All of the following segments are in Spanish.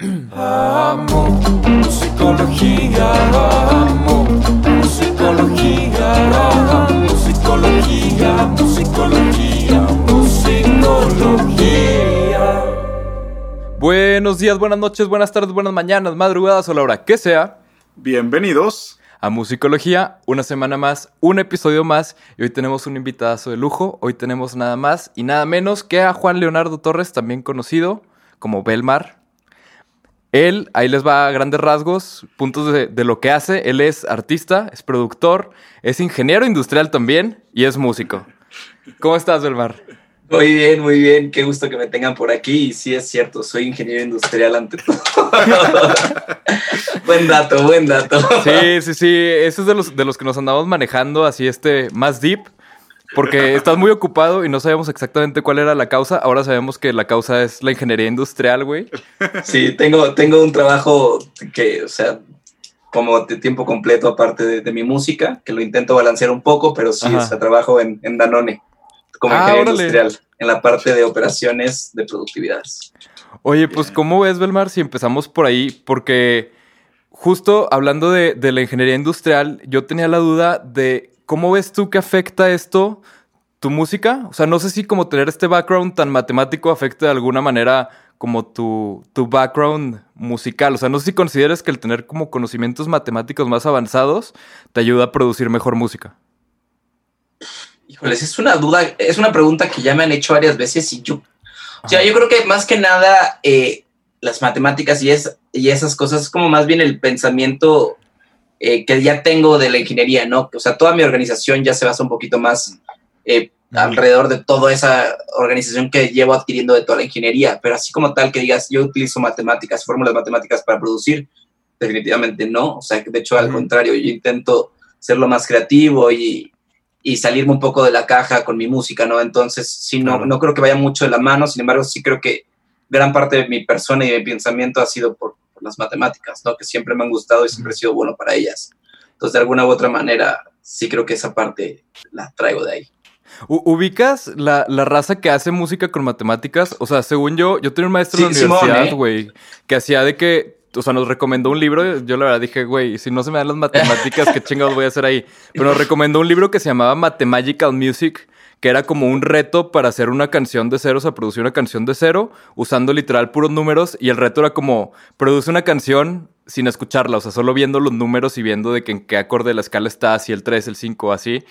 Amo musicología, amo musicología, musicología, musicología, musicología. Buenos días, buenas noches, buenas tardes, buenas mañanas, madrugadas o la hora que sea. Bienvenidos. A Musicología, una semana más, un episodio más. Y hoy tenemos un invitadazo de lujo. Hoy tenemos nada más y nada menos que a Juan Leonardo Torres, también conocido como Belmar. Él, ahí les va a grandes rasgos, puntos de, de lo que hace. Él es artista, es productor, es ingeniero industrial también y es músico. ¿Cómo estás, Belmar? Muy bien, muy bien. Qué gusto que me tengan por aquí. Y sí, es cierto, soy ingeniero industrial ante todo. buen dato, buen dato. Sí, sí, sí. Eso es de los, de los que nos andamos manejando así este más deep. Porque estás muy ocupado y no sabemos exactamente cuál era la causa. Ahora sabemos que la causa es la ingeniería industrial, güey. Sí, tengo, tengo un trabajo que, o sea, como de tiempo completo aparte de, de mi música, que lo intento balancear un poco, pero sí, Ajá. o sea, trabajo en, en Danone como Ah, ingeniero órale. industrial, en la parte de operaciones de productividad. Oye, pues ¿cómo ves, Belmar, si empezamos por ahí? Porque justo hablando de, de la ingeniería industrial, yo tenía la duda de cómo ves tú que afecta esto tu música. O sea, no sé si como tener este background tan matemático afecta de alguna manera como tu, tu background musical. O sea, no sé si consideras que el tener como conocimientos matemáticos más avanzados te ayuda a producir mejor música. Híjoles, es una duda, es una pregunta que ya me han hecho varias veces y yo, o sea, yo creo que más que nada eh, las matemáticas y, es, y esas cosas es como más bien el pensamiento eh, que ya tengo de la ingeniería, ¿no? O sea, toda mi organización ya se basa un poquito más eh, alrededor de toda esa organización que llevo adquiriendo de toda la ingeniería, pero así como tal que digas, yo utilizo matemáticas, fórmulas matemáticas para producir, definitivamente no, o sea, de hecho al contrario, yo intento ser lo más creativo y, y salirme un poco de la caja con mi música, ¿no? Entonces, sí, no, no creo que vaya mucho de la mano, sin embargo, sí creo que gran parte de mi persona y de mi pensamiento ha sido por, por las matemáticas, ¿no? Que siempre me han gustado y siempre he sido bueno para ellas. Entonces, de alguna u otra manera, sí creo que esa parte la traigo de ahí. ¿Ubicas la, la raza que hace música con matemáticas? O sea, según yo, yo tenía un maestro en la Sí, universidad, ¿eh? güey, que hacía de que, o sea, nos recomendó un libro. Yo la verdad dije, güey, si no se me dan las matemáticas, ¿qué chingados voy a hacer ahí? Pero nos recomendó un libro que se llamaba Mathemagical Music, que era como un reto para hacer una canción de cero, o sea, producir una canción de cero, usando literal puros números. Y el reto era como, produce una canción sin escucharla, o sea, solo viendo los números y viendo de que en qué acorde de la escala está, si el 3, el 5, así.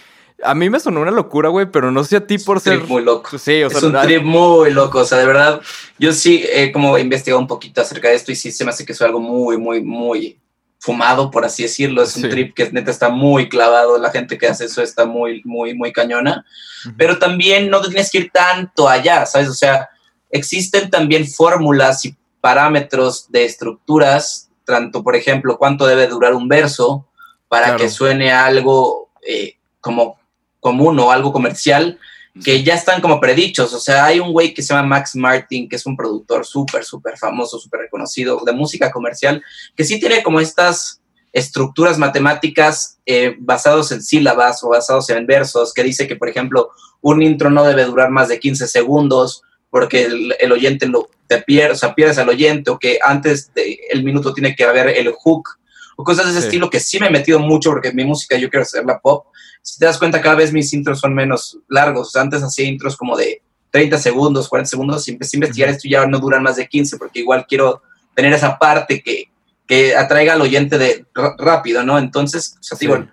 A mí me sonó una locura, güey, pero no sé a ti por un ser... trip muy loco. Sí, o sea, es un trip muy loco, o sea, de verdad, yo sí he como investigado un poquito acerca de esto y sí se me hace que es algo muy, muy, muy fumado, por así decirlo. Es un Sí. trip que neta está muy clavado, la gente que hace eso está muy, muy, muy cañona, Ujú. pero también no te tienes que ir tanto allá, ¿sabes? O sea, existen también fórmulas y parámetros de estructuras, tanto, por ejemplo, cuánto debe durar un verso para Claro. que suene algo eh, como común o algo comercial, que ya están como predichos. O sea, hay un güey que se llama Max Martin, que es un productor súper, súper famoso, súper reconocido de música comercial, que sí tiene como estas estructuras matemáticas eh, basados en sílabas o basados en versos, que dice que, por ejemplo, un intro no debe durar más de 15 segundos porque el, el oyente lo te pierde, o sea, pierdes al oyente, o que antes del minuto tiene que haber el hook, o cosas de ese Sí. estilo que sí me he metido mucho porque mi música yo quiero hacerla pop. Si te das cuenta, cada vez mis intros son menos largos. O sea, antes hacía intros como de 30 segundos, 40 segundos, y empecé a investigar esto y ya no duran más de 15, porque igual quiero tener esa parte que, que atraiga al oyente de rápido, ¿no? Entonces, o sea, Sí. digo,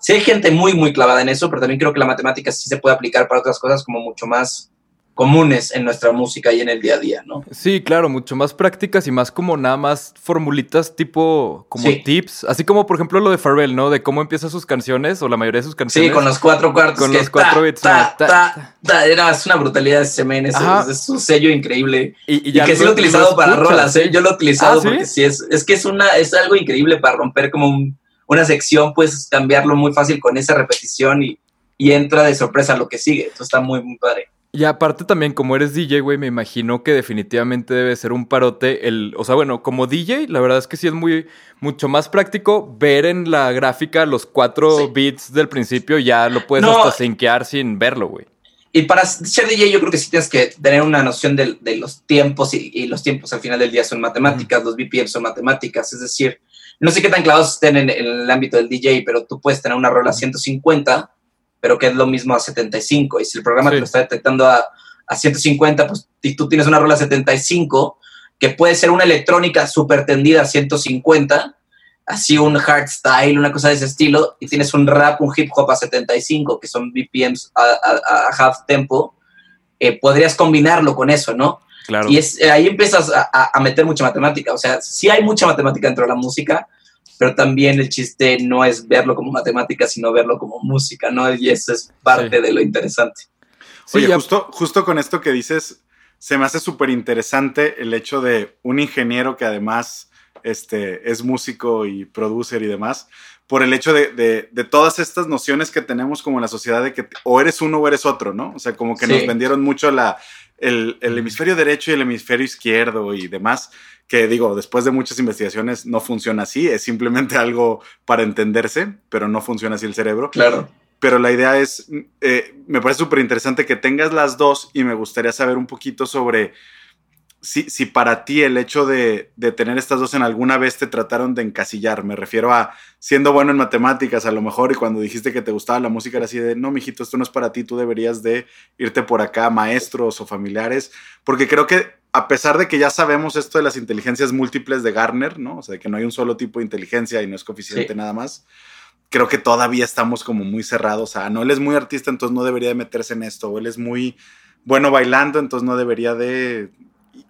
sí hay gente muy, muy clavada en eso, pero también creo que la matemática sí se puede aplicar para otras cosas como mucho más comunes en nuestra música y en el día a día, ¿no? Sí, claro, mucho más prácticas y más como nada más formulitas tipo como Sí. tips, así como por ejemplo lo de Pharrell, ¿no? De cómo empieza sus canciones o la mayoría de sus canciones. Sí, con los cuatro cuartos. Con que los cuatro ta, bits, ta. Ta. Era, es una brutalidad ese men, es, es un sello increíble. y, Y, que sí lo he utilizado para rolas, ¿eh? Yo lo he utilizado Ah, porque sí es, es que es una, es algo increíble para romper como un- una sección, puedes cambiarlo muy fácil con esa repetición y, y entra de sorpresa lo que sigue. Entonces está muy, muy padre. Y aparte también, como eres DJ, güey, me imagino que definitivamente debe ser un parote el... O sea, bueno, como DJ, la verdad es que sí es muy... Mucho más práctico ver en la gráfica los cuatro Sí. bits del principio, ya lo puedes No. hasta sinkear sin verlo, güey. y para ser DJ yo creo que sí tienes que tener una noción de, de los tiempos y, y, los tiempos al final del día son matemáticas, los BPM son matemáticas, es decir, no sé qué tan clavados estén en, en, el ámbito del DJ, pero tú puedes tener una rola a 150, pero que es lo mismo a 75, y si el programa sí. te lo está detectando a, a 150, pues y tú tienes una rola a 75, que puede ser una electrónica súper tendida a 150, así un hardstyle, una cosa de ese estilo, y tienes un rap, un hip hop a 75, que son BPMs a, a, a half tempo, eh, podrías combinarlo con eso, ¿no? Claro. Y es, eh, ahí empiezas a, a, meter mucha matemática, o sea, sí hay mucha matemática dentro de la música, pero también el chiste no es verlo como matemática, sino verlo como música, ¿no? Y eso es parte sí. de lo interesante. Sí, Oye, justo, justo con esto que dices, se me hace súper interesante el hecho de un ingeniero que además este, es músico y producer y demás, por el hecho de, de, de, todas estas nociones que tenemos como en la sociedad de que o eres uno o eres otro, ¿no? O sea, como que sí. nos vendieron mucho la, el, el, hemisferio derecho y el hemisferio izquierdo y demás, que digo, después de muchas investigaciones no funciona así, es simplemente algo para entenderse, pero no funciona así el cerebro. Claro. Pero la idea es, eh, me parece súper interesante que tengas las dos y me gustaría saber un poquito sobre si, si para ti el hecho de, de, tener estas dos en alguna vez te trataron de encasillar, me refiero a siendo bueno en matemáticas a lo mejor y cuando dijiste que te gustaba la música era así de, no, mijito, esto no es para ti, tú deberías de irte por acá, maestros o familiares, porque creo que a pesar de que ya sabemos esto de las inteligencias múltiples de Garner, ¿no? O sea, que no hay un solo tipo de inteligencia y no es coeficiente sí. nada más, creo que todavía estamos como muy cerrados a, no, él es muy artista, entonces no debería de meterse en esto, o él es muy bueno bailando, entonces no debería de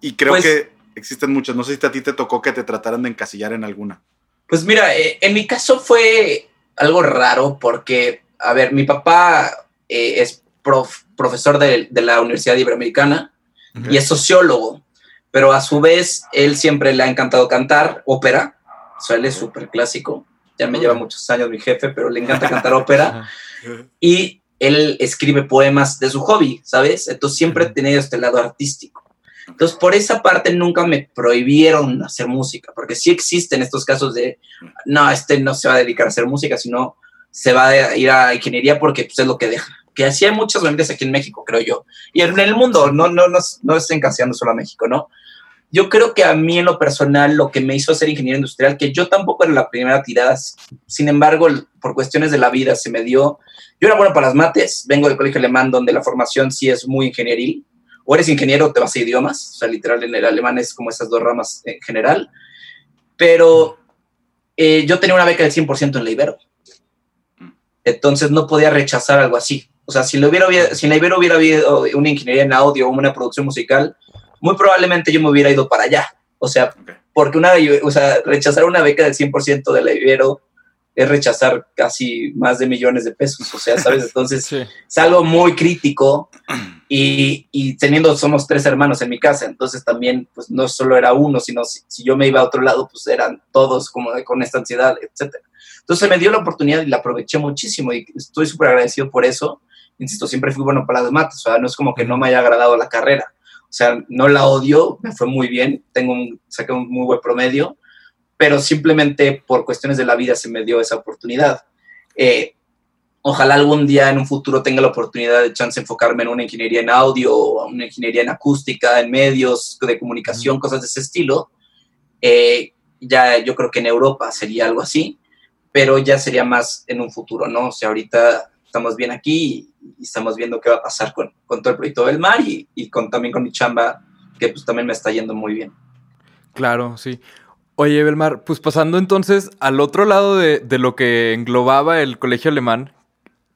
y creo pues, que existen muchas. No sé si a ti te tocó que te trataran de encasillar en alguna. Pues mira, eh, en mi caso fue algo raro porque, a ver, mi papá eh, es prof, profesor de, de, la Universidad Iberoamericana okay. y es sociólogo, pero a su vez él siempre le ha encantado cantar ópera, o sea, él es súper clásico, ya me lleva muchos años mi jefe, pero le encanta cantar ópera y él escribe poemas de su hobby, ¿sabes? Entonces siempre ha tenido este lado artístico. Entonces, por esa parte nunca me prohibieron hacer música, porque sí existen estos casos de, no, este no se va a dedicar a hacer música, sino se va a ir a ingeniería porque pues, es lo que deja. Que así hay muchas familias aquí en México, creo yo. Y en el mundo, no, no, no, no estén encaseando solo a México, ¿no? Yo creo que a mí en lo personal lo que me hizo ser ingeniero industrial, que yo tampoco era la primera tirada, sin embargo, por cuestiones de la vida se me dio. Yo era bueno para las mates, vengo del colegio alemán donde la formación sí es muy ingenieril, o eres ingeniero o te vas a idiomas, o sea, literal en el alemán es como esas dos ramas en general, pero eh, yo tenía una beca del 100% en la Ibero, entonces no podía rechazar algo así. O sea, si, lo hubiera, si en la Ibero hubiera habido una ingeniería en audio o una producción musical, muy probablemente yo me hubiera ido para allá. O sea, porque una, o sea, rechazar una beca del 100% de la Ibero es rechazar casi más de millones de pesos, o sea, ¿sabes? Entonces, sí. es algo muy crítico y, y, teniendo, somos tres hermanos en mi casa, entonces también, pues no solo era uno, sino si, si yo me iba a otro lado, pues eran todos como de, con esta ansiedad, etc. Entonces me dio la oportunidad y la aproveché muchísimo y estoy súper agradecido por eso. Insisto, siempre fui bueno para las mates, o sea, no es como que no me haya agradado la carrera. O sea, no la odio, me fue muy bien, tengo un, saqué un muy buen promedio, pero simplemente por cuestiones de la vida se me dio esa oportunidad. Eh, ojalá algún día en un futuro tenga la oportunidad de chance enfocarme en una ingeniería en audio, una ingeniería en acústica, en medios de comunicación, cosas de ese estilo. Eh, ya yo creo que en Europa sería algo así, pero ya sería más en un futuro, ¿no? O sea, ahorita estamos bien aquí y, estamos viendo qué va a pasar con, con todo el proyecto del mar y, y con, también con mi chamba, que pues también me está yendo muy bien. Claro, sí. Oye, Belmar, pues pasando entonces al otro lado de, de, lo que englobaba el colegio alemán,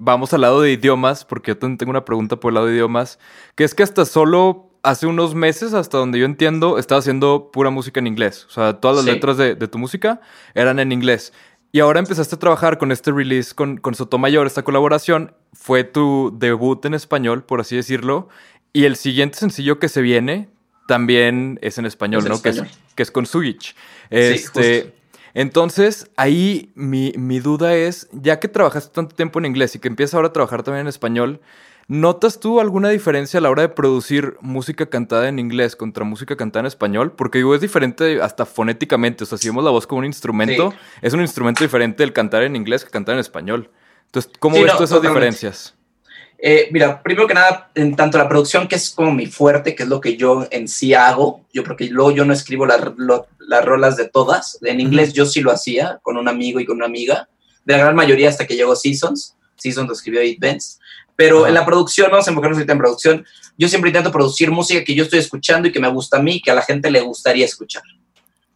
vamos al lado de idiomas, porque yo tengo una pregunta por el lado de idiomas, que es que hasta solo hace unos meses, hasta donde yo entiendo, estaba haciendo pura música en inglés. O sea, todas las sí. letras de, de, tu música eran en inglés. Y ahora empezaste a trabajar con este release con, con Sotomayor, esta colaboración. Fue tu debut en español, por así decirlo. Y el siguiente sencillo que se viene también es en español, es ¿no? Español. Que, es, que es con Sugich. Este, sí, entonces, ahí mi, mi, duda es, ya que trabajaste tanto tiempo en inglés y que empiezas ahora a trabajar también en español, ¿notas tú alguna diferencia a la hora de producir música cantada en inglés contra música cantada en español? Porque digo, es diferente hasta fonéticamente, o sea, si vemos la voz como un instrumento, sí. es un instrumento diferente el cantar en inglés que cantar en español. Entonces, ¿cómo sí, ves no, tú esas totalmente. diferencias? Eh, mira, primero que nada, en tanto la producción, que es como mi fuerte, que es lo que yo en sí hago, yo porque luego yo no escribo la- lo- las rolas de todas, en inglés yo sí lo hacía con un amigo y con una amiga, de la gran mayoría hasta que llegó Seasons, Seasons lo escribió Eight Benz, pero Ajá. en la producción, vamos a enfocarnos ahorita en producción, yo siempre intento producir música que yo estoy escuchando y que me gusta a mí que a la gente le gustaría escuchar.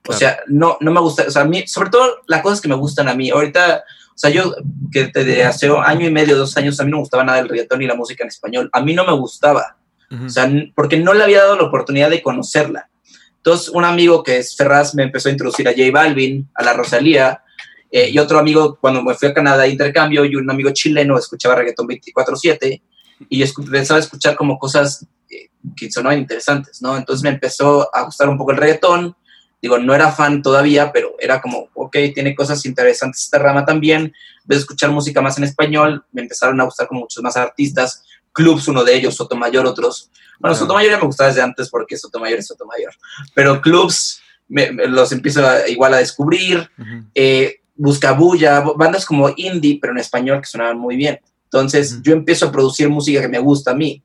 O Claro. sea, no, no me gusta, o sea, a mí, sobre todo las cosas que me gustan a mí. Ahorita, o sea, yo que desde hace año y medio, dos años, a mí no me gustaba nada el reggaetón y la música en español. A mí no me gustaba, Ujú. o sea, porque no le había dado la oportunidad de conocerla. Entonces, un amigo que es Ferraz me empezó a introducir a J Balvin, a la Rosalía, eh, y otro amigo, cuando me fui a Canadá de intercambio, y un amigo chileno escuchaba reggaetón 24-7, y yo empezaba a escuchar como cosas eh, que sonaban interesantes, ¿no? Entonces me empezó a gustar un poco el reggaetón, digo, no era fan todavía, pero era como, ok, tiene cosas interesantes esta rama también, vez de escuchar música más en español, me empezaron a gustar como muchos más artistas, Clubs, uno de ellos, Sotomayor, otros. Bueno, Claro. Sotomayor ya me gustaba desde antes porque Sotomayor es Sotomayor, pero Clubs me- me los empiezo a- igual a descubrir, Ujú. eh, Buscabulla, bandas como indie, pero en español que sonaban muy bien. Entonces Ujú. yo empiezo a producir música que me gusta a mí.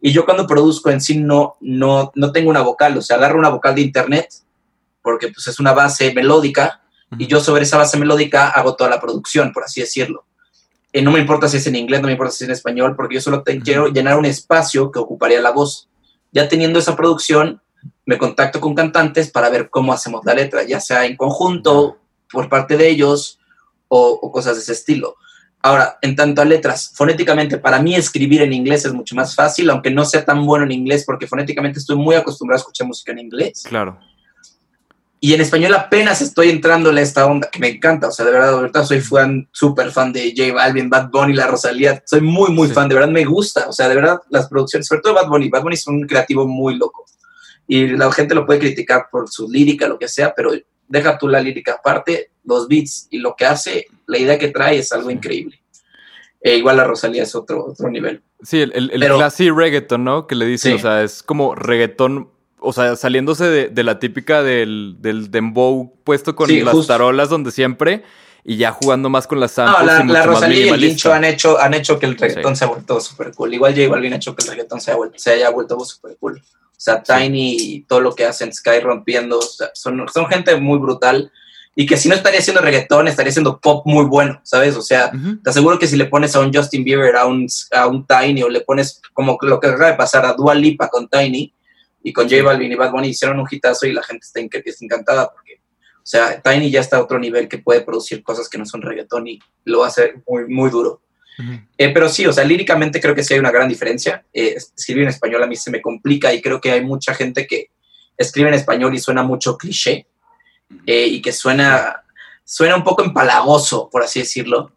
Y yo cuando produzco en sí no, no, no tengo una vocal, o sea, agarro una vocal de internet, porque pues es una base melódica, y yo sobre esa base melódica hago toda la producción, por así decirlo. Eh, no me importa si es en inglés, no me importa si es en español, porque yo solo te- Ujú. quiero llenar un espacio que ocuparía la voz. Ya teniendo esa producción, me contacto con cantantes para ver cómo hacemos la letra, ya sea en conjunto, por parte de ellos, o, o cosas de ese estilo. Ahora, en tanto a letras, fonéticamente, para mí escribir en inglés es mucho más fácil, aunque no sea tan bueno en inglés, porque fonéticamente estoy muy acostumbrado a escuchar música en inglés. Claro. Y en español apenas estoy entrándole a esta onda que me encanta. O sea, de verdad, ahorita soy fan, súper fan de J Balvin, Bad Bunny, La Rosalía. Soy muy, muy Sí. fan. De verdad me gusta. O sea, de verdad, las producciones, sobre todo Bad Bunny. Bad Bunny es un creativo muy loco. Y la gente lo puede criticar por su lírica, lo que sea, pero deja tú la lírica aparte, los beats y lo que hace, la idea que trae es algo increíble. E igual la Rosalía es otro, otro nivel. Sí, el, el, el Pero- classy reggaeton, ¿no? Que le dicen, Sí. o sea, es como reggaetón, o sea, saliéndose de, de la típica del, del dembow puesto con Sí, las justo. tarolas donde siempre y ya jugando más con las No, samples la, y la Rosalía y el. Lincho han hecho, han hecho que el reggaetón Sí. se ha vuelto súper cool. Igual J Balvin ha hecho que el reggaetón se, ha vuelto, se haya vuelto súper cool. O sea, Sí. Tiny y todo lo que hacen, Sky rompiendo, o sea, son, son gente muy brutal. Y que si no estaría haciendo reggaetón, estaría haciendo pop muy bueno, ¿sabes? O sea, Ujú. te aseguro que si le pones a un Justin Bieber, a un, a un Tiny, o le pones como lo que acaba de pasar a Dua Lipa con Tiny, y con J Balvin y Bad Bunny hicieron un hitazo y la gente está, encantada porque, o sea, Tiny ya está a otro nivel que puede producir cosas que no son reggaetón y lo hace muy, muy duro. Eh, pero sí, o sea, líricamente creo que sí hay una gran diferencia. Eh, escribir en español a mí se me complica y creo que hay mucha gente que escribe en español y suena mucho cliché eh, y que suena, suena un poco empalagoso, por así decirlo.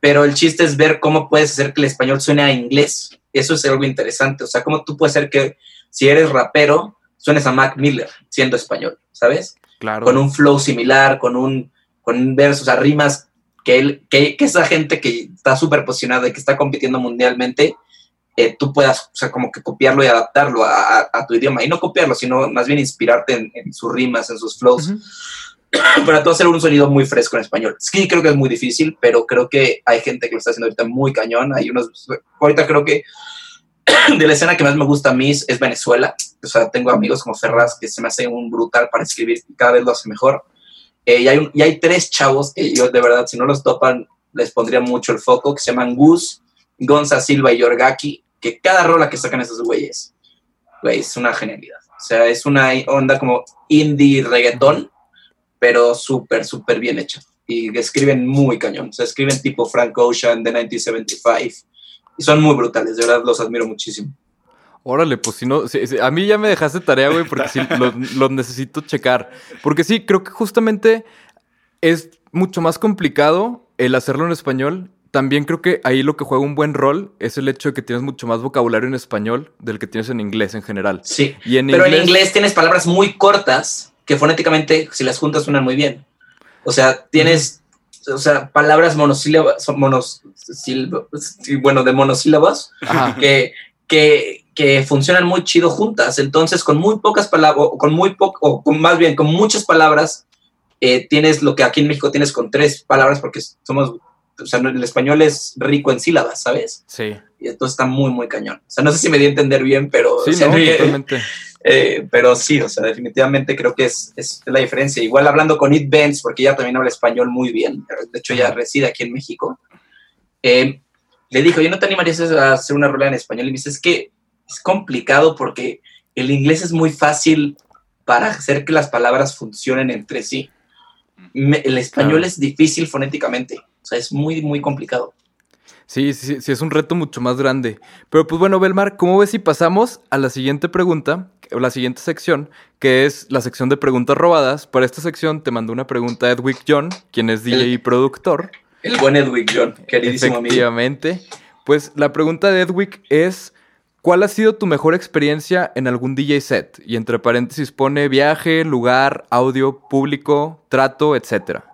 Pero el chiste es ver cómo puedes hacer que el español suene a inglés. Eso es algo interesante. O sea, cómo tú puedes hacer que si eres rapero, suenes a Mac Miller siendo español, ¿sabes? Claro. con un flow similar, con un, con un verso, o sea, rimas que, él, que, que esa gente que está súper posicionada y que está compitiendo mundialmente, eh, tú puedas, o sea, como que copiarlo y adaptarlo a, a- a tu idioma. Y no copiarlo, sino más bien inspirarte en, en sus rimas, en sus flows, Ujú. para tú hacer un sonido muy fresco en español. Sí, creo que es muy difícil, pero creo que hay gente que lo está haciendo ahorita muy cañón. Hay unos, ahorita creo que de la escena que más me gusta a mí es, Venezuela. O sea, tengo amigos como Ferraz que se me hace un brutal para escribir y cada vez lo hace mejor. Eh, y, hay un- y hay tres chavos que yo de verdad, si no los topan, les pondría mucho el foco, que se llaman Gus, Gonza Silva y Yorgaki, que cada rola que sacan esos güeyes, güey, es una genialidad. O sea, es una onda como indie reggaetón, pero súper, súper bien hecha. Y escriben muy cañón. O sea, escriben tipo Frank Ocean de 1975. Y son muy brutales, de verdad los admiro muchísimo. Órale, pues si no, si- si- a mí ya me dejaste tarea, güey, porque sí, lo, lo necesito checar. Porque sí, creo que justamente es mucho más complicado el hacerlo en español. También creo que ahí lo que juega un buen rol es el hecho de que tienes mucho más vocabulario en español del que tienes en inglés en general. Sí. Y en Pero inglés, en inglés tienes palabras muy cortas que fonéticamente, si las juntas, suenan muy bien. O sea, tienes, o sea, palabras monosílabas, son monosílabas, sí, bueno, de monosílabas, Ajá. que, que, que funcionan muy chido juntas. Entonces, con muy pocas palabras, o con muy poco, o con más bien, con muchas palabras, eh, tienes lo que aquí en México tienes con tres palabras, porque somos, o sea, el español es rico en sílabas, ¿sabes? Sí. Y entonces está muy, muy cañón. O sea, no sé si me di a entender bien, pero... Sí, o sea, no, eh, eh, pero sí, o sea, definitivamente creo que es, es la diferencia. Igual hablando con It Benz, porque ella también habla español muy bien, de hecho ella reside aquí en México, eh, le dijo, ¿yo no te animarías a hacer una rola en español? Y me dice, es que es complicado porque el inglés es muy fácil para hacer que las palabras funcionen entre sí. Me- el español es difícil fonéticamente, o sea, es muy, muy complicado. Sí, sí, sí, es un reto mucho más grande. Pero pues bueno, Belmar, ¿cómo ves si pasamos a la siguiente pregunta, o la siguiente sección, que es la sección de preguntas robadas? Para esta sección te mandó una pregunta Edwick John, quien es DJ y productor. El buen Edwin John, queridísimo amigo. Efectivamente. Pues la pregunta de Edwick es, ¿cuál ha sido tu mejor experiencia en algún DJ set? Y entre paréntesis pone viaje, lugar, audio, público, trato, etcétera.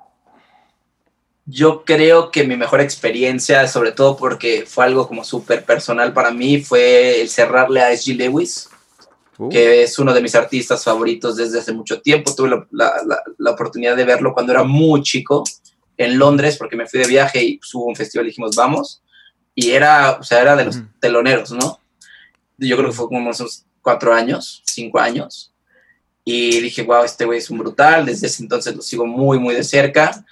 Yo creo que mi mejor experiencia, sobre todo porque fue algo como súper personal para mí, fue el cerrarle a S.G. Lewis, Uh, que es uno de mis artistas favoritos desde hace mucho tiempo. Tuve la, la- la- la oportunidad de verlo cuando era muy chico en Londres, porque me fui de viaje y pues, hubo un festival y dijimos, vamos. Y era, o sea, era de los teloneros, ¿no? Yo creo que fue como unos cuatro años, cinco años. Y dije, wow, este güey es un brutal. Desde ese entonces lo sigo muy, muy de cerca.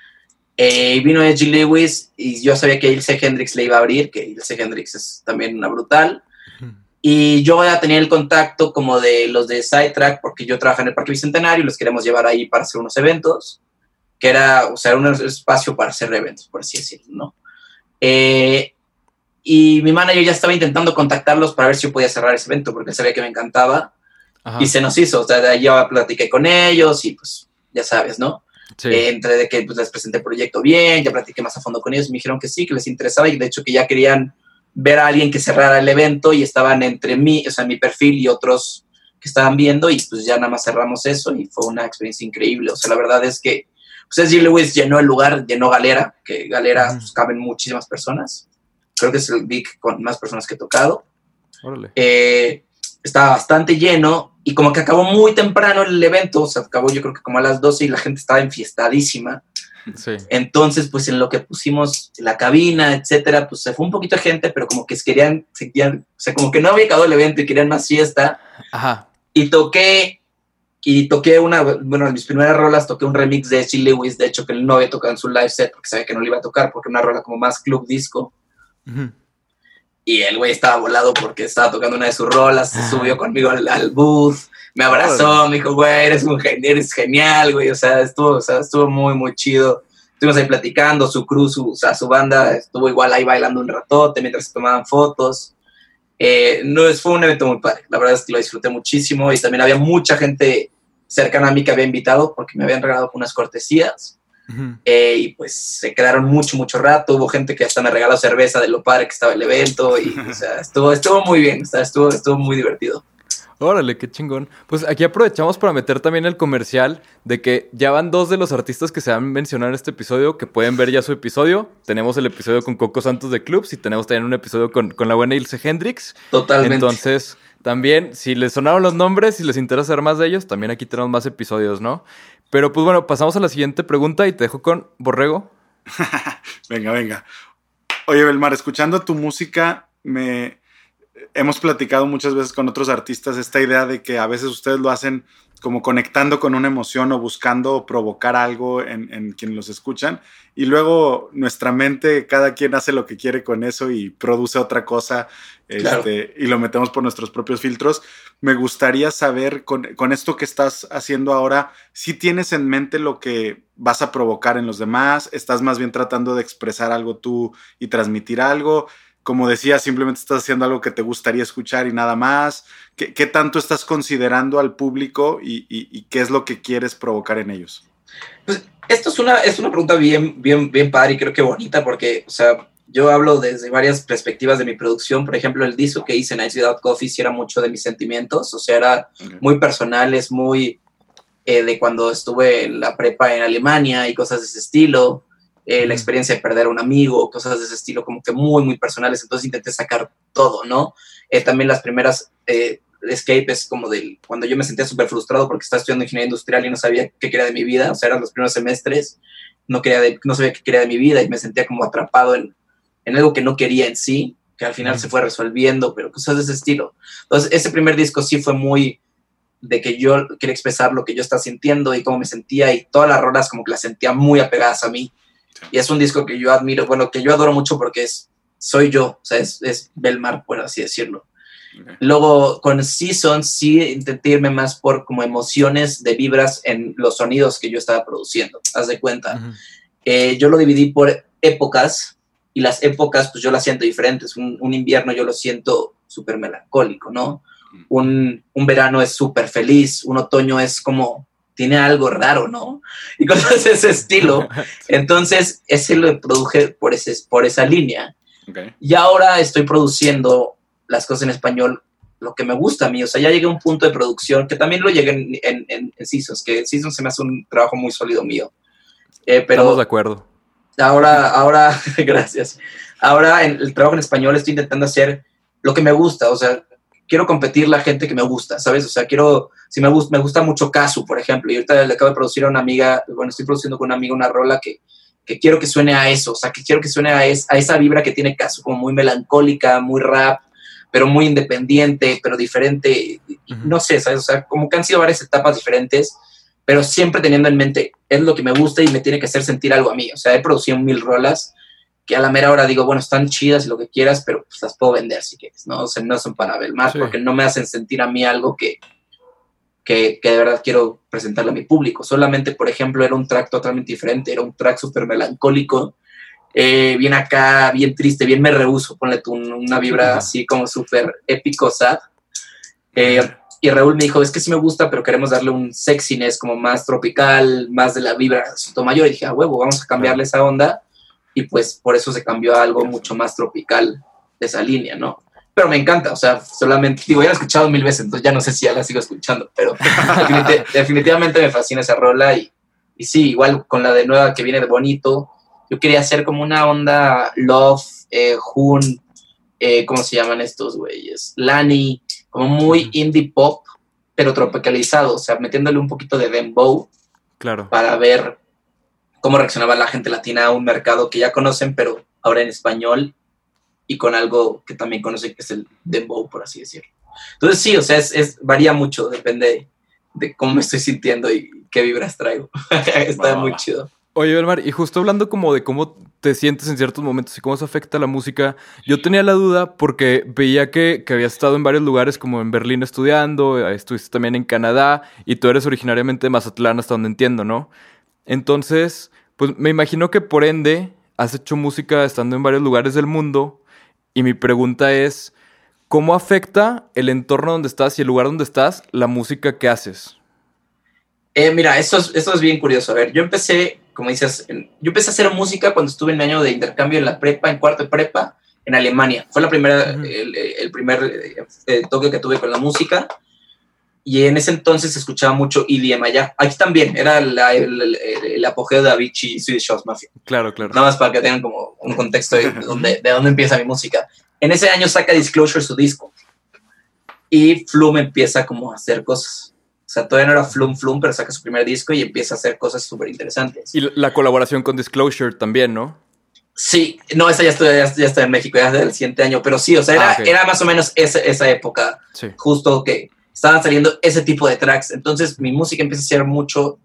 Eh, vino Edgy Lewis y yo sabía que Ilse Hendrix le iba a abrir, que Ilse Hendrix es también una brutal. Y yo ya tenía el contacto como de los de Sidetrack, porque yo trabajaba en el Parque Bicentenario y los queríamos llevar ahí para hacer unos eventos, que era, o sea, un espacio para hacer eventos, por así decirlo, ¿no? Eh, y mi manager ya estaba intentando contactarlos para ver si yo podía cerrar ese evento, porque él sabía que me encantaba, Ajá. y se nos hizo, o sea, de ahí ya platiqué con ellos y pues, ya sabes, ¿no? Sí. Eh, entre de que pues, les presenté el proyecto bien, ya platiqué más a fondo con ellos, me dijeron que sí, que les interesaba y de hecho que ya querían ver a alguien que cerrara el evento y estaban entre mí, o sea, mi perfil y otros que estaban viendo y pues ya nada más cerramos eso y fue una experiencia increíble. O sea, la verdad es que pues S.G. Lewis llenó el lugar, llenó Galera, que Galera Ujú. pues, caben muchísimas personas. Creo que es el big con más personas que he tocado Órale. eh, estaba bastante lleno y como que acabó muy temprano el evento, o sea, acabó yo creo que como a las 12 y la gente estaba enfiestadísima. Sí. Entonces, pues en lo que pusimos la cabina, etcétera, pues se fue un poquito de gente, pero como que querían, se querían- o sea, como que no había acabado el evento y querían más fiesta. Ajá. Y toqué, y toqué una, bueno, en mis primeras rolas toqué un remix de She Lewis, de hecho que él no había tocado en su live set porque sabía que no le iba a tocar, porque una rola como más club disco. Ujú. Y el güey estaba volado porque estaba tocando una de sus rolas, se subió conmigo al, al booth, me abrazó, me dijo, güey, eres, un, gen- eres genial, güey, o sea, estuvo, o sea, estuvo muy, muy chido. Estuvimos ahí platicando, su crew, su, o sea, su banda estuvo igual ahí bailando un ratote mientras se tomaban fotos. Eh, no, fue un evento muy padre, la verdad es que lo disfruté muchísimo y también había mucha gente cercana a mí que había invitado porque me habían regalado unas cortesías. Eh, y pues se quedaron mucho, mucho rato. Hubo gente que hasta me regaló cerveza de lo padre que estaba el evento. Y, o sea, estuvo, estuvo muy bien, o sea, estuvo, estuvo muy divertido. Órale, qué chingón. Pues aquí aprovechamos para meter también el comercial de que ya van dos de los artistas que se van a mencionar en este episodio, que pueden ver ya su episodio. Tenemos el episodio con Coco Santos de Clubs y tenemos también un episodio con, con la buena Ilse Hendrix. Totalmente. Entonces, también, si les sonaron los nombres, si les interesa saber más de ellos, también aquí tenemos más episodios, ¿no? Pero pues bueno, pasamos a la siguiente pregunta y te dejo con Borrego. Venga, venga. Oye, Belmar, escuchando tu música, me hemos platicado muchas veces con otros artistas esta idea de que a veces ustedes lo hacen como conectando con una emoción o buscando provocar algo en, en quien los escuchan. Y luego nuestra mente, cada quien hace lo que quiere con eso y produce otra cosa Claro. este, y lo metemos por nuestros propios filtros. Me gustaría saber con, con esto que estás haciendo ahora, si tienes en mente lo que vas a provocar en los demás, estás más bien tratando de expresar algo tú y transmitir algo. Como decía, simplemente estás haciendo algo que te gustaría escuchar y nada más. ¿Qué, qué tanto estás considerando al público y, y- y qué es lo que quieres provocar en ellos? Pues esto es una, es una pregunta bien, bien, bien padre y creo que bonita porque, o sea, yo hablo desde varias perspectivas de mi producción. Por ejemplo, el disco que hice, Nights Without Coffee, sí era mucho de mis sentimientos, o sea, era muy personales, muy eh, de cuando estuve en la prepa en Alemania y cosas de ese estilo, eh, la experiencia de perder a un amigo, cosas de ese estilo, como que muy, muy personales. Entonces intenté sacar todo, ¿no? Eh, también las primeras eh, escapes, como de cuando yo me sentía súper frustrado porque estaba estudiando ingeniería industrial y no sabía qué quería de mi vida, o sea, eran los primeros semestres, no, quería de- no sabía qué quería de mi vida y me sentía como atrapado en, en algo que no quería en sí, que al final se fue resolviendo, pero cosas de ese estilo. Entonces, ese primer disco sí fue muy de que yo quería expresar lo que yo estaba sintiendo y cómo me sentía y todas las rolas como que las sentía muy apegadas a mí. Y es un disco que yo admiro, bueno, que yo adoro mucho porque es, soy yo, o sea, es, es Belmar, por así decirlo. Ok. Luego con Seasons sí intenté irme más por como emociones de vibras en los sonidos que yo estaba produciendo, haz de cuenta. Ujú. Eh, yo lo dividí por épocas y las épocas pues yo las siento diferentes. Un, un invierno yo lo siento súper melancólico, ¿no? Un, un verano es súper feliz, un otoño es como, tiene algo raro, ¿no? Y cosas de ese estilo. Entonces, ese lo produje por, ese, por esa línea. Ok. Y ahora estoy produciendo las cosas en español, lo que me gusta a mí. O sea, ya llegué a un punto de producción que también lo llegué en, en, en, en Seasons, que Seasons se me hace un trabajo muy sólido mío. Eh, pero Estamos de acuerdo. ahora, ahora, gracias. Ahora en el trabajo en español estoy intentando hacer lo que me gusta, o sea, quiero competir la gente que me gusta, ¿sabes? O sea, quiero, si me gusta, me gusta mucho Casu, por ejemplo, y ahorita le acabo de producir a una amiga, bueno, estoy produciendo con una amiga una rola que, que quiero que suene a eso, o sea, que quiero que suene a, es- a esa vibra que tiene Casu, como muy melancólica, muy rap, pero muy independiente, pero diferente, no sé, ¿sabes? O sea, como que han sido varias etapas diferentes, pero siempre teniendo en mente, es lo que me gusta y me tiene que hacer sentir algo a mí. O sea, he producido mil rolas que a la mera hora digo, bueno, están chidas y lo que quieras, pero pues las puedo vender si quieres, ¿no? O sea, no son para Belmar Sí. porque no me hacen sentir a mí algo que, que, que de verdad quiero presentarle a mi público. Solamente, por ejemplo, era un track totalmente diferente, era un track súper melancólico, eh, bien acá, bien triste, bien me rehuso, ponle tú un- una vibra así como súper épico, sad. Eh, y Raúl me dijo, es que sí me gusta, pero queremos darle un sexiness como más tropical, más de la vibra mayor. Y dije, a huevo, vamos a cambiarle esa onda. Y pues por eso se cambió a algo mucho más tropical de esa línea, ¿no? Pero me encanta, o sea, solamente, digo, ya la he escuchado mil veces, entonces ya no sé si ya la sigo escuchando, pero definiti- definitivamente me fascina esa rola. Y, y sí, igual con la de nueva que viene de Bonito, yo quería hacer como una onda Love, eh, Hun, eh, ¿cómo se llaman estos güeyes? Lani, como muy indie pop, pero tropicalizado, o sea, metiéndole un poquito de dembow Claro. para ver cómo reaccionaba la gente latina a un mercado que ya conocen, pero ahora en español y con algo que también conocen, que es el dembow, por así decirlo. Entonces sí, o sea, es, es- varía mucho, depende de cómo me estoy sintiendo y qué vibras traigo. Está muy chido. Oye, Belmar, y justo hablando como de cómo te sientes en ciertos momentos y cómo eso afecta a la música, yo tenía la duda porque veía que, que habías estado en varios lugares como en Berlín estudiando, eh, estuviste también en Canadá y tú eres originariamente de Mazatlán hasta donde entiendo, ¿no? Entonces, pues me imagino que por ende has hecho música estando en varios lugares del mundo y mi pregunta es, ¿cómo afecta el entorno donde estás y el lugar donde estás la música que haces? Eh, mira, esto es, esto es bien curioso. A ver, yo empecé, como dices, yo empecé a hacer música cuando estuve en el año de intercambio en la prepa, en cuarto de prepa, en Alemania. Fue la primera, el primer eh, eh, toque que tuve con la música. Y en ese entonces se escuchaba mucho EDM allá. Aquí también, era la- el, el- el apogeo de Avicii y Swedish House Mafia. Claro, claro. Nada más para que tengan como un contexto de dónde, de dónde empieza mi música. En ese año saca Disclosure su disco. Y Flume empieza como a hacer cosas. O sea, todavía no era Flum Flum, pero saca su primer disco y empieza a hacer cosas súper interesantes. Y la- la colaboración con Disclosure también, ¿no? Sí, no, esa ya estoy, ya, ya estoy en México, ya es del siguiente año, pero sí, o sea, era, Ah, ok. era más o menos esa, esa época, Sí. justo que estaban saliendo ese tipo de tracks. Entonces mi música empieza a ser mucho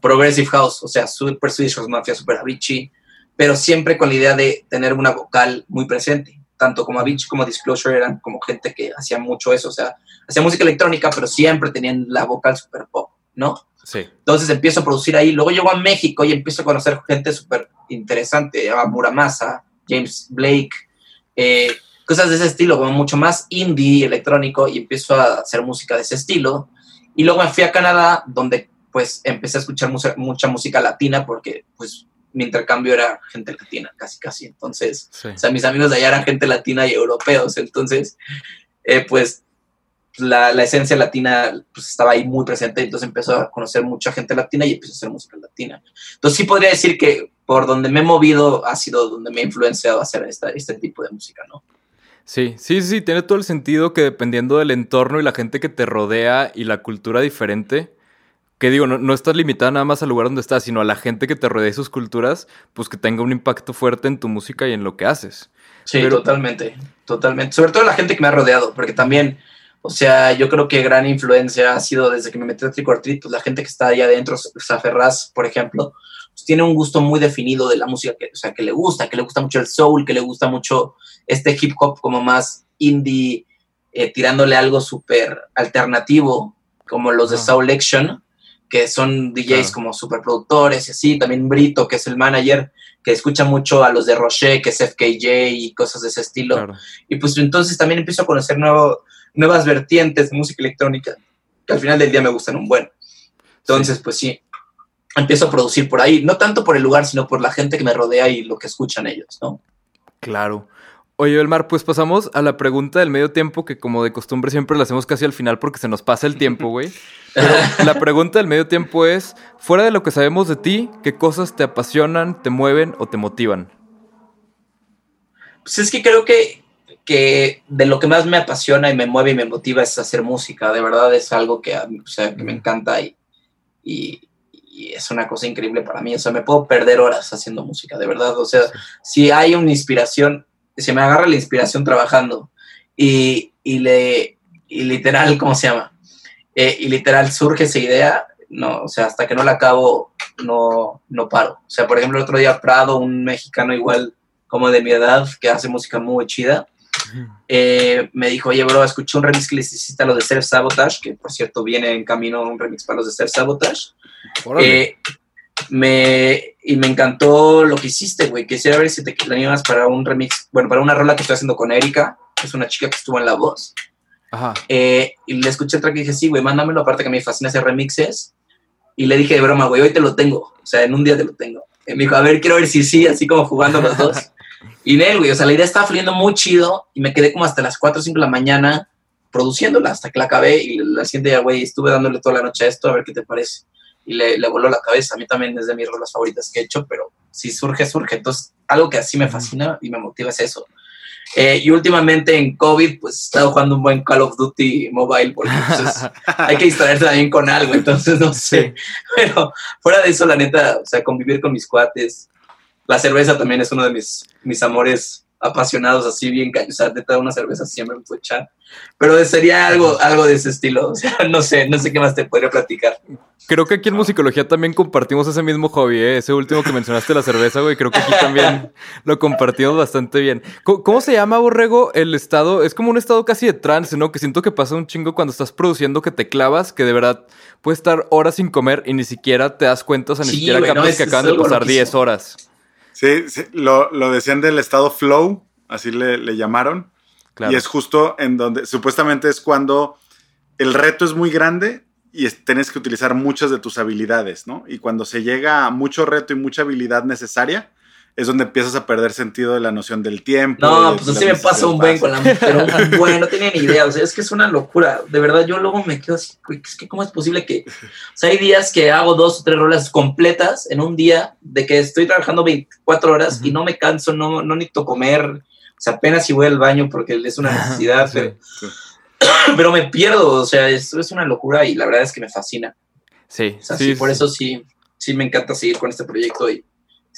progressive house, o sea, super Swedish House Mafia, super Avicii, pero siempre con la idea de tener una vocal muy presente. Tanto como Avicii como Disclosure eran como gente que hacía mucho eso, o sea, hacía música electrónica, pero siempre tenían la vocal super pop, ¿no? Sí. Entonces empiezo a producir ahí. Luego llego a México y empiezo a conocer gente súper interesante. A Muramasa, James Blake, eh, cosas de ese estilo, como mucho más indie, electrónico, y empiezo a hacer música de ese estilo. Y luego me fui a Canadá, donde pues empecé a escuchar mucha, mucha música latina, porque pues mi intercambio era gente latina, casi, casi. Entonces, Sí. o sea, mis amigos de allá eran gente latina y europeos. Entonces, eh, pues la, la esencia latina pues, estaba ahí muy presente. Entonces empezó a conocer mucha gente latina y empezó a hacer música latina. Entonces sí podría decir que por donde me he movido ha sido donde me ha influenciado a hacer esta, este tipo de música, ¿no? Sí, sí, sí, tiene todo el sentido que dependiendo del entorno y la gente que te rodea y la cultura diferente, que digo, no, no estás limitada nada más al lugar donde estás, sino a la gente que te rodea y sus culturas, pues que tenga un impacto fuerte en tu música y en lo que haces. Sí, Pero- totalmente, totalmente. Sobre todo la gente que me ha rodeado, porque también, o sea, yo creo que gran influencia ha sido desde que me metí a Tricuartritos, la gente que está ahí adentro, o sea, Ferraz, por ejemplo, pues, tiene un gusto muy definido de la música que, o sea, que le gusta, que le gusta mucho el soul, que le gusta mucho este hip hop como más indie, eh, tirándole algo súper alternativo, como los de. Soul Action, que son DJs Claro. como superproductores y así, también Brito, que es el manager, que escucha mucho a los de Rocher, que es FKJ y cosas de ese estilo. Claro. Y pues entonces también empiezo a conocer nuevo- nuevas vertientes de música electrónica, que al final del día me gustan un buen. Entonces, pues sí, empiezo a producir por ahí, no tanto por el lugar, sino por la gente que me rodea y lo que escuchan ellos, ¿no? Claro. Oye, Elmar, pues pasamos a la pregunta del medio tiempo, que como de costumbre siempre la hacemos casi al final porque se nos pasa el tiempo, güey. Pero la pregunta del medio tiempo es, fuera de lo que sabemos de ti, ¿qué cosas te apasionan, te mueven o te motivan? Pues es que creo que, que de lo que más me apasiona y me mueve y me motiva es hacer música. De verdad es algo que, o sea, que me encanta y, y, y es una cosa increíble para mí. O sea, me puedo perder horas haciendo música, de verdad. O sea, si hay una inspiración, si me agarra la inspiración trabajando y, y le, y literal, ¿cómo se llama? Eh, y literal surge esa idea, no, o sea, hasta que no la acabo, no, no paro. O sea, por ejemplo, el otro día Prado, un mexicano igual como de mi edad, que hace música muy chida, eh, me dijo, oye, bro, escuché un remix que les hiciste a los de Self Sabotage, que por cierto viene en camino un remix para los de Self Sabotage. Eh, me, y me encantó lo que hiciste, güey. Quisiera ver si te animas para un remix, bueno, para una rola que estoy haciendo con Erika, que es una chica que estuvo en La Voz. Ajá. Eh, y le escuché el track y dije, sí, güey, mándamelo, aparte que me fascina hacer remixes. Y le dije de broma, güey, hoy te lo tengo. O sea, en un día te lo tengo. Y me dijo, a ver, quiero ver si sí, así como jugando los dos. y Nel, güey, o sea, la idea estaba fluyendo muy chido y me quedé como hasta las 4 o 5 de la mañana produciéndola hasta que la acabé. Y la siguiente día, güey, estuve dándole toda la noche a esto, a ver qué te parece. Y le, le voló la cabeza. A mí también es de mis rolas favoritas que he hecho, pero si surge, surge. Entonces, algo que así me fascina y me motiva es eso. Eh, y últimamente en COVID, pues he estado jugando un buen Call of Duty Mobile, porque pues, es- hay que distraerse también con algo, entonces no sé. Pero fuera de eso, la neta, o sea, convivir con mis cuates. La cerveza también es uno de mis, mis amores apasionados, así bien caños. O sea, neta, una cerveza siempre me puedo echar. Pero sería algo, algo de ese estilo. O sea, no sé, no sé qué más te podría platicar. Creo que aquí en Musicología también compartimos ese mismo hobby, ¿eh? Ese último que mencionaste, la cerveza, güey. Creo que aquí también lo compartimos bastante bien. ¿Cómo, cómo se llama, Borrego, el estado? Es como un estado casi de trance, ¿no? Que siento que pasa un chingo cuando estás produciendo que te clavas, que de verdad puedes estar horas sin comer y ni siquiera te das cuenta, o sea, ni Sí, siquiera güey, captas que acaban de pasar loquísimo. 10 horas. Sí, sí, lo, lo decían del estado flow, así le, le llamaron. Claro. Y es justo en donde supuestamente es cuando el reto es muy grande y es- tienes que utilizar muchas de tus habilidades, ¿no? Y cuando se llega a mucho reto y mucha habilidad necesaria, es donde empiezas a perder sentido de la noción del tiempo. No, de pues así me pasa un buen con la pero un buen, no tenía ni idea, o sea, es que es una locura, de verdad, yo luego me quedo así, güey, es que cómo es posible que, o sea, hay días que hago dos o tres rolas completas en un día, de que estoy trabajando 24 horas y no me canso, no, no necesito comer, o sea, apenas si voy al baño porque es una necesidad, Sí. pero, pero me pierdo, o sea, es, es una locura y la verdad es que me fascina, Sí, o sea, sí, sí, por sí. eso sí, sí me encanta seguir con este proyecto y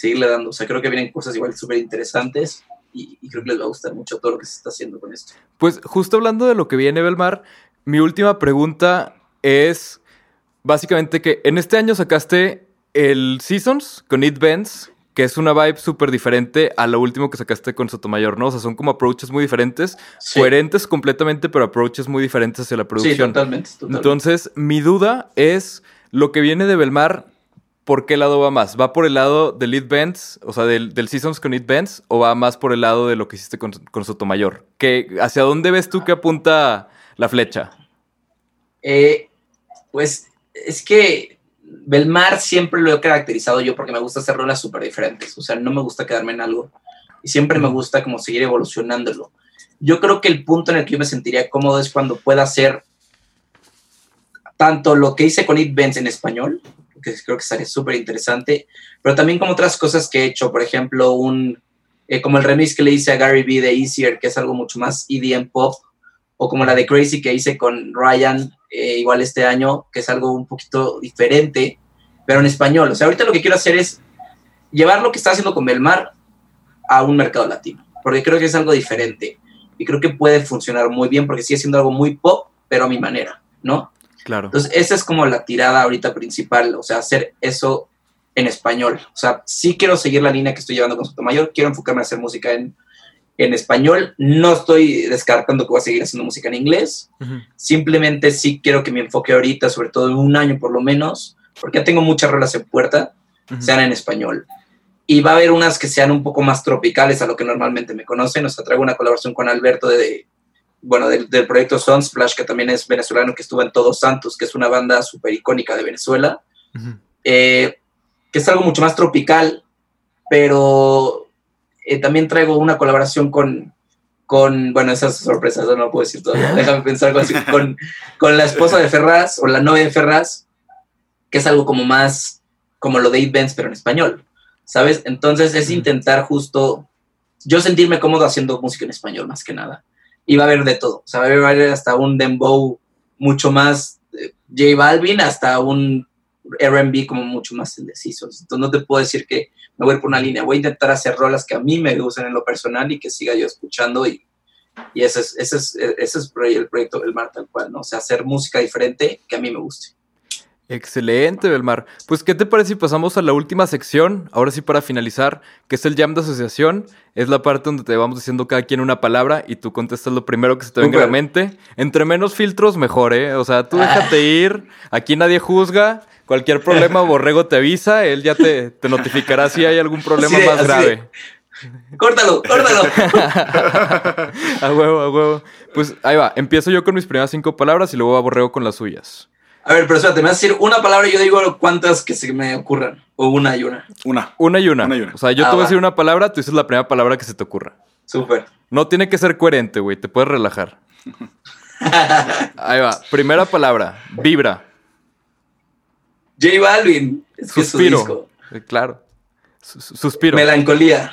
seguirle dando, o sea, creo que vienen cosas igual súper interesantes y, y creo que les va a gustar mucho todo lo que se está haciendo con esto. Pues justo hablando de lo que viene, Belmar, mi última pregunta es básicamente que en este año sacaste el Seasons con It Bends, que es una vibe súper diferente a lo último que sacaste con Sotomayor, ¿no? O sea, son como approaches muy diferentes, Sí. coherentes completamente, pero approaches muy diferentes hacia la Sí, producción. totalmente, totalmente. Entonces, mi duda es lo que viene de Belmar, ¿por qué lado va más? ¿Va por el lado del It Bends, o sea, del, del Seasons con It Bends, o va más por el lado de lo que hiciste con, con Sotomayor? ¿Qué, ¿Hacia dónde ves tú que apunta la flecha? Eh, pues es que Belmar siempre lo he caracterizado yo porque me gusta hacer rolas súper diferentes. O sea, no me gusta quedarme en algo. Y siempre me gusta como seguir evolucionándolo. Yo creo que el punto en el que yo me sentiría cómodo es cuando pueda hacer tanto lo que hice con It Benz en español, que creo que estaría súper interesante, pero también como otras cosas que he hecho, por ejemplo, un, eh, como el remix que le hice a Gary B de Easier, que es algo mucho más EDM pop, o como la de Crazy que hice con Ryan, eh, igual este año, que es algo un poquito diferente, pero en español. O sea, ahorita lo que quiero hacer es llevar lo que está haciendo con Belmar a un mercado latino. porque creo que es algo diferente y creo que puede funcionar muy bien porque sigue siendo algo muy pop, pero a mi manera, ¿no? Claro. Entonces, esa es como la tirada ahorita principal, o sea, hacer eso en español. O sea, sí quiero seguir la línea que estoy llevando con Sotomayor, quiero enfocarme a hacer música en, en español, no estoy descartando que voy a seguir haciendo música en inglés, simplemente sí quiero que mi enfoque ahorita, sobre todo en un año por lo menos, porque ya tengo muchas rolas en puerta, sean en español. Y va a haber unas que sean un poco más tropicales a lo que normalmente me conocen. O sea, traigo una colaboración con Alberto de, bueno, del, del proyecto Sunsplash, que también es venezolano, que estuvo en Todos Santos, que es una banda súper icónica de Venezuela. Eh, que es algo mucho más tropical, pero eh, también traigo una colaboración con, con bueno, esas sorpresas, no lo puedo decir todavía, déjame pensar con, con, con la esposa de Ferraz o la novia de Ferraz, que es algo como más como lo de Eight Bands, pero en español, ¿sabes? Entonces es intentar justo yo sentirme cómodo haciendo música en español más que nada. Y va a haber de todo, o sea, va a haber hasta un dembow mucho más eh, J Balvin, hasta un R&B como mucho más indecisos. Entonces no te puedo decir que me voy por una línea. Voy a intentar hacer rolas que a mí me gusten en lo personal y que siga yo escuchando y, y ese es, ese es, ese es el proyecto del mar tal cual, ¿no? O sea, hacer música diferente que a mí me guste. Excelente, Belmar. Pues, ¿qué te parece si pasamos a la última sección? Ahora sí, para finalizar, que es el jam de asociación. Es la parte donde te vamos diciendo cada quien una palabra y tú contestas lo primero que se te venga a la mente. Entre menos filtros, mejor, ¿eh? O sea, tú déjate ir. Aquí nadie juzga. Cualquier problema, Borrego te avisa. Él ya te, te notificará si hay algún problema más de- grave. ¡Córtalo, córtalo! a huevo, a huevo. Pues ahí va. Empiezo yo con mis primeras cinco palabras y luego va Borrego con las suyas. A ver, pero espérate, me vas a decir una palabra y yo digo cuántas que se me ocurran. O una y una. Una. Una y una. Una y una. O sea, yo Ah, te voy a decir una palabra, tú dices la primera palabra que se te ocurra. Súper. No tiene que ser coherente, güey. Te puedes relajar. Ahí va. Primera palabra. Vibra. J Balvin. Es que es su Suspiro. disco. Eh, Claro. Su- su- Suspiro. Melancolía.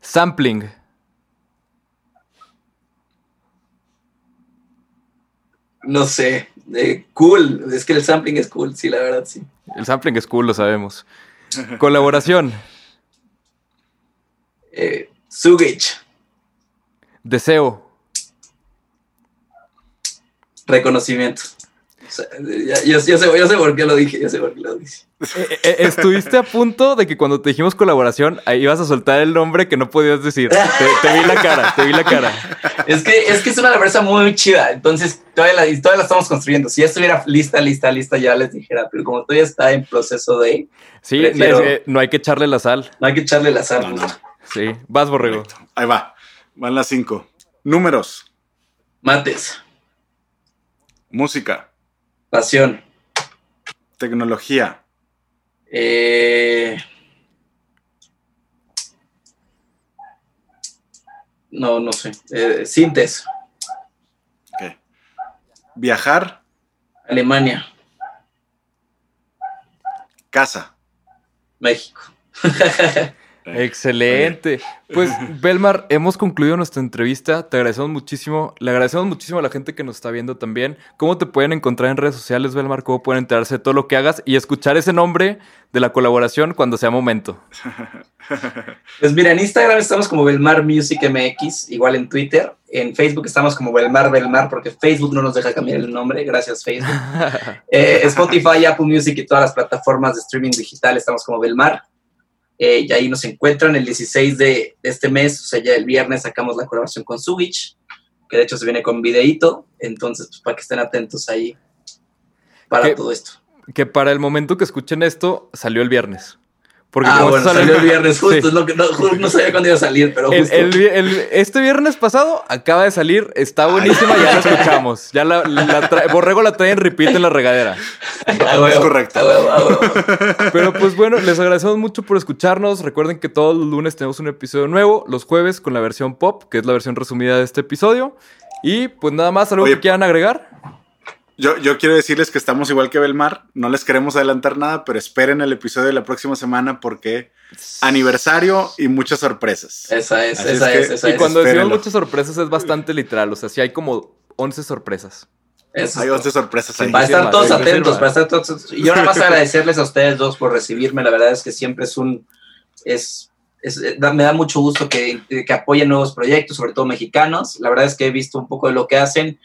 Sampling. No sé. Eh, cool. Es que el sampling es cool, sí, la verdad, sí. El sampling es cool, lo sabemos. Colaboración. Eh, Sugich. Deseo. Reconocimiento. Ya- yo, yo sé, por qué lo dije, yo sé por qué lo dije. Eh, eh, estuviste a punto de que cuando te dijimos colaboración, ahí ibas a soltar el nombre que no podías decir. Te, te vi la cara, te vi la cara. Es que, es que es una empresa muy chida, entonces todavía la, todavía la estamos construyendo. Si ya estuviera lista, lista, lista, ya les dijera, pero como todavía está en proceso de, Sí, Prefiero- es que no hay que echarle la sal. no hay que echarle la sal. No, no. Sí. Vas, borrego. Ahí va. Van las cinco. Números. Mates, Música. Pasión, Tecnología. eh, no, no sé, eh, Sintes. Viajar. Alemania, Casa. México. Excelente. Pues, Belmar, hemos concluido nuestra entrevista. Te agradecemos muchísimo. Le agradecemos muchísimo a la gente que nos está viendo también. ¿Cómo te pueden encontrar en redes sociales, Belmar? ¿Cómo pueden enterarse de todo lo que hagas y escuchar ese nombre de la colaboración cuando sea momento? Pues mira, en Instagram estamos como Belmar Music MX, igual en Twitter. En Facebook estamos como Belmar Belmar, porque Facebook no nos deja cambiar el nombre. Gracias, Facebook. Eh, Spotify, Apple Music y todas las plataformas de streaming digital estamos como Belmar. Eh, y ahí nos encuentran el 16 de, de este mes, o sea, ya el viernes sacamos la colaboración con Switch, que de hecho se viene con videíto. Entonces, pues para que estén atentos ahí para todo esto. que para el momento que escuchen esto, salió el viernes. Porque ah, bueno, sale- salió el viernes, justo, Sí. es lo que no, sabía cuándo iba a salir, pero justo. el vi- el- este viernes pasado acaba de salir, está buenísima, ya la escuchamos. Ya la, la trae- Borrego la trae en repeat en la regadera. Ah, huevo, es correcto. ah, huevo, ah. Pero pues bueno, les agradecemos mucho por escucharnos. Recuerden que todos los lunes tenemos un episodio nuevo, los jueves con la versión pop, que es la versión resumida de este episodio. Y pues nada más, algo Oye. que quieran agregar. Yo, yo quiero decirles que estamos igual que Belmar. No les queremos adelantar nada, pero esperen el episodio de la próxima semana porque aniversario y muchas sorpresas. Esa es, Así esa es es, que- esa y es. cuando decimos muchas sorpresas es bastante literal, o sea, sí hay como 11 sorpresas. Eso Hay es 11 sorpresas ahí. Para estar todos atentos, para estar todos. Y yo nada más agradecerles a ustedes dos por recibirme. La verdad es que siempre es un. Es, es- da- me da mucho gusto que, que apoyen nuevos proyectos, sobre todo mexicanos. La verdad es que he visto un poco de lo que hacen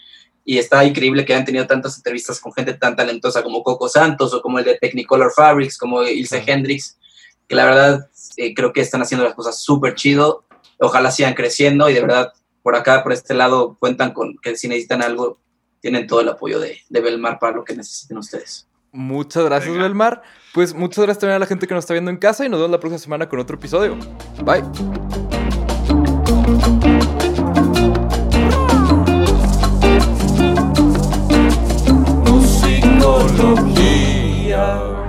y está increíble que hayan tenido tantas entrevistas con gente tan talentosa como Coco Santos o como el de Technicolor Fabrics, como Ilse Ajá. Hendrix, que la verdad eh, creo que están haciendo las cosas súper chido. Ojalá sigan creciendo y de verdad por acá, por este lado, cuentan con que si necesitan algo, tienen todo el apoyo de, de Belmar para lo que necesiten ustedes. Muchas gracias, Venga. Belmar. Pues muchas gracias también a la gente que nos está viendo en casa y nos vemos la próxima semana con otro episodio. Bye. mordomia.